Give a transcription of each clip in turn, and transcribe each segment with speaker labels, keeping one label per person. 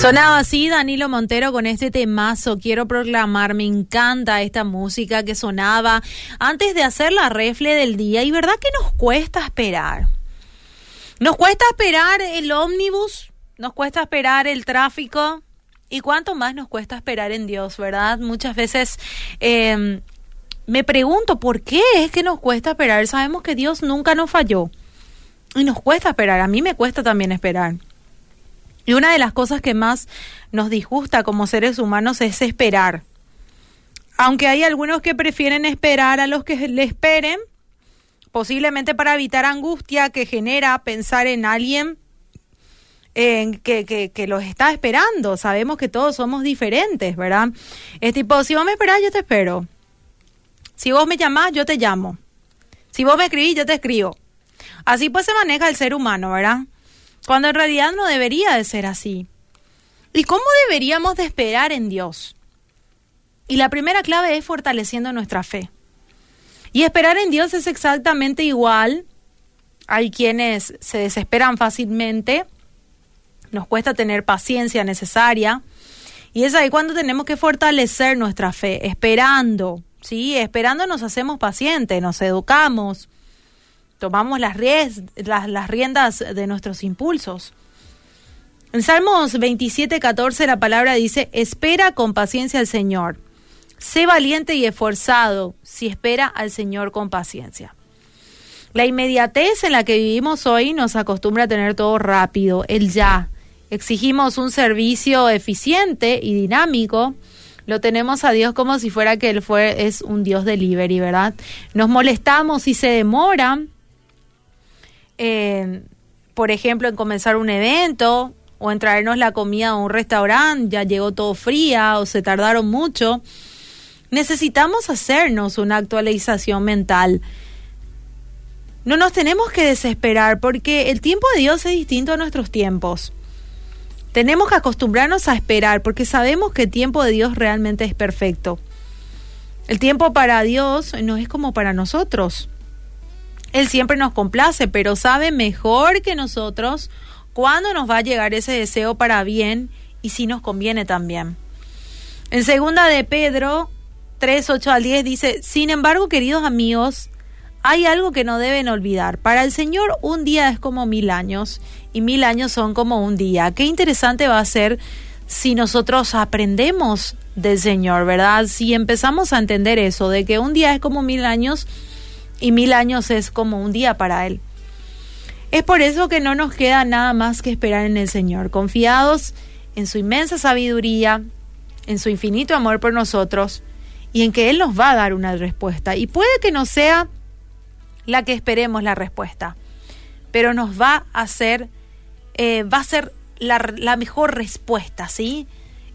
Speaker 1: Sonaba así Danilo Montero con este temazo. Quiero proclamar, me encanta esta música que sonaba antes de hacer la refle del día. Y verdad que nos cuesta esperar. Nos cuesta esperar el ómnibus, nos cuesta esperar el tráfico. ¿Y cuánto más nos cuesta esperar en Dios, verdad? Muchas veces eh, me pregunto por qué es que nos cuesta esperar. Sabemos que Dios nunca nos falló. Y nos cuesta esperar. A mí me cuesta también esperar. Y una de las cosas que más nos disgusta como seres humanos es esperar. Aunque hay algunos que prefieren esperar a los que le esperen, posiblemente para evitar angustia que genera pensar en alguien que, que, que, los está esperando. Sabemos que todos somos diferentes, ¿verdad? Es tipo, si vos me esperás, yo te espero. Si vos me llamás, yo te llamo. Si vos me escribís, yo te escribo. Así pues se maneja el ser humano, ¿verdad? Cuando en realidad no debería de ser así. ¿Y cómo deberíamos de esperar en Dios? Y la primera clave es fortaleciendo nuestra fe. Y esperar en Dios es exactamente igual. Hay quienes se desesperan fácilmente, nos cuesta tener paciencia necesaria. Y es ahí cuando tenemos que fortalecer nuestra fe, esperando, ¿sí? Esperando nos hacemos pacientes, nos educamos, tomamos las, las, riendas de nuestros impulsos. En Salmos 27, 14 la palabra dice, espera con paciencia al Señor. Sé valiente y esforzado si espera al Señor con paciencia. La inmediatez en la que vivimos hoy nos acostumbra a tener todo rápido, el ya. Exigimos un servicio eficiente y dinámico. Lo tenemos a Dios como si fuera que Él fue, es un Dios delivery, ¿verdad? Nos molestamos si se demora por ejemplo, en comenzar un evento o en traernos la comida a un restaurante, ya llegó todo fría o se tardaron mucho. Necesitamos hacernos una actualización mental. No nos tenemos que desesperar porque el tiempo de Dios es distinto a nuestros tiempos. Tenemos que acostumbrarnos a esperar porque sabemos que el tiempo de Dios realmente es perfecto. El tiempo para Dios no es como para nosotros. Él siempre nos complace, pero sabe mejor que nosotros cuándo nos va a llegar ese deseo para bien y si nos conviene también. En segunda de Pedro 3, 8 al 10 dice, sin embargo, queridos amigos, hay algo que no deben olvidar. Para el Señor un día es como mil años y mil años son como un día. Qué interesante va a ser si nosotros aprendemos del Señor, ¿verdad? Si empezamos a entender eso, de que un día es como mil años y mil años es como un día para Él. Es por eso que no nos queda nada más que esperar en el Señor, confiados en su inmensa sabiduría, en su infinito amor por nosotros y en que Él nos va a dar una respuesta. Y puede que no sea la que esperemos la respuesta, pero nos va a hacer, eh, va a ser la, la mejor respuesta, ¿sí?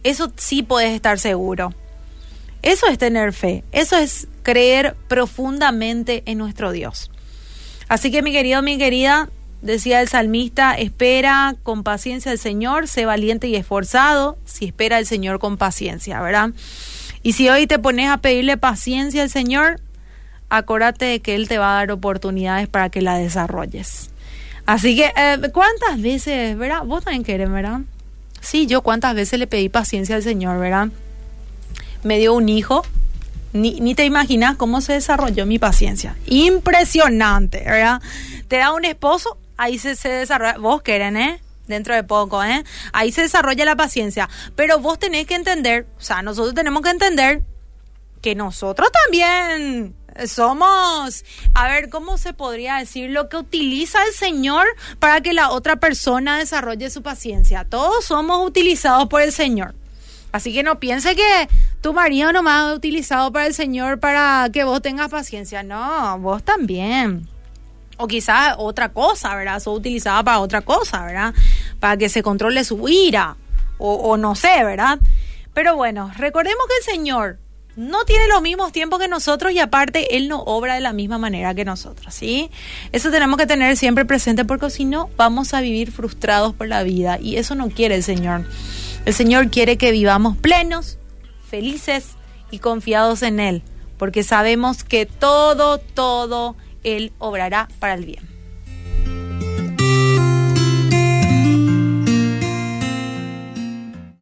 Speaker 1: Eso sí puedes estar seguro. Eso es tener fe, eso es creer profundamente en nuestro Dios. Así que mi querido, mi querida, decía el salmista, espera con paciencia al Señor, sé valiente y esforzado, si espera al Señor con paciencia, ¿verdad? Y si hoy te pones a pedirle paciencia al Señor, acuérdate de que Él te va a dar oportunidades para que la desarrolles. Así que, eh, ¿cuántas veces, verdad? Vos también querés, ¿verdad? Sí, yo cuántas veces le pedí paciencia al Señor, ¿verdad? Me dio un hijo. Ni, ni te imaginas cómo se desarrolló mi paciencia. Impresionante, ¿verdad? Te da un esposo, ahí se, se desarrolla. Vos quieren, ¿eh? Dentro de poco, ¿eh? Ahí se desarrolla la paciencia. Pero vos tenés que entender, o sea, nosotros tenemos que entender que nosotros también somos, a ver, ¿cómo se podría decir lo que utiliza el Señor para que la otra persona desarrolle su paciencia? Todos somos utilizados por el Señor. Así que no piense que tu marido nomás ha utilizado para el Señor para que vos tengas paciencia. No, vos también. O quizás otra cosa, ¿verdad? Sos utilizada para otra cosa, ¿verdad? Para que se controle su ira. O, o no sé, ¿verdad? Pero bueno, recordemos que el Señor no tiene los mismos tiempos que nosotros y aparte Él no obra de la misma manera que nosotros, ¿sí? Eso tenemos que tener siempre presente porque si no vamos a vivir frustrados por la vida y eso no quiere el Señor. El Señor quiere que vivamos plenos, felices y confiados en Él, porque sabemos que todo, todo Él obrará para el bien.